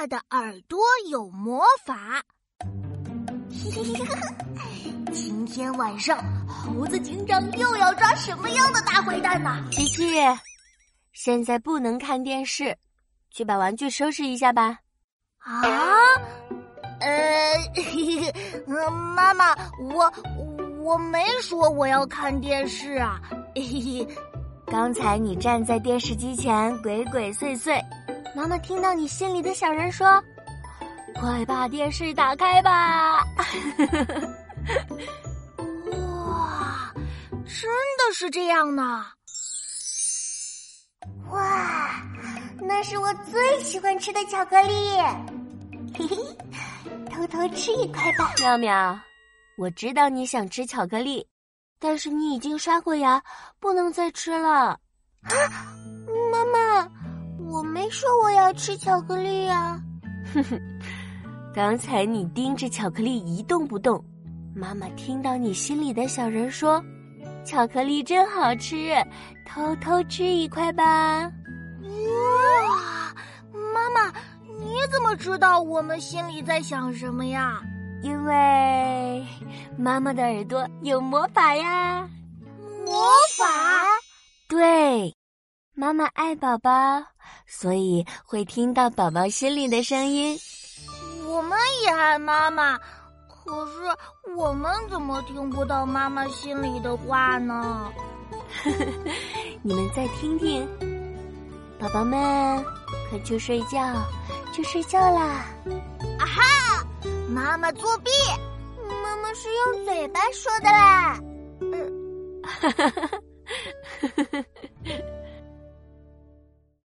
妈的耳朵有魔法。今天晚上，猴子警长又要抓什么样的大坏蛋呢？琪琪，现在不能看电视，去把玩具收拾一下吧。啊？呃，妈妈，我我没说我要看电视啊。刚才你站在电视机前鬼鬼祟祟，妈妈听到你心里的小人说：“快把电视打开吧！” 哇，真的是这样呢！哇，那是我最喜欢吃的巧克力，嘿嘿，偷偷吃一块吧。妙妙，我知道你想吃巧克力。但是你已经刷过牙，不能再吃了。啊，说我要吃巧克力呀。哼哼，刚才你盯着巧克力一动不动，妈妈听到你心里的小人说：“巧克力真好吃，偷偷吃一块吧。”哇，妈妈，你怎么知道我们心里在想什么呀？因为妈妈的耳朵有魔法呀！魔法？对，妈妈爱宝宝，所以会听到宝宝心里的声音。我们也爱妈妈，可是我们怎么听不到妈妈心里的话呢？你们再听听，宝宝们，快去睡觉，去睡觉啦！啊哈！妈妈作弊，妈妈是用嘴巴说的啦。嗯，哈哈哈哈哈。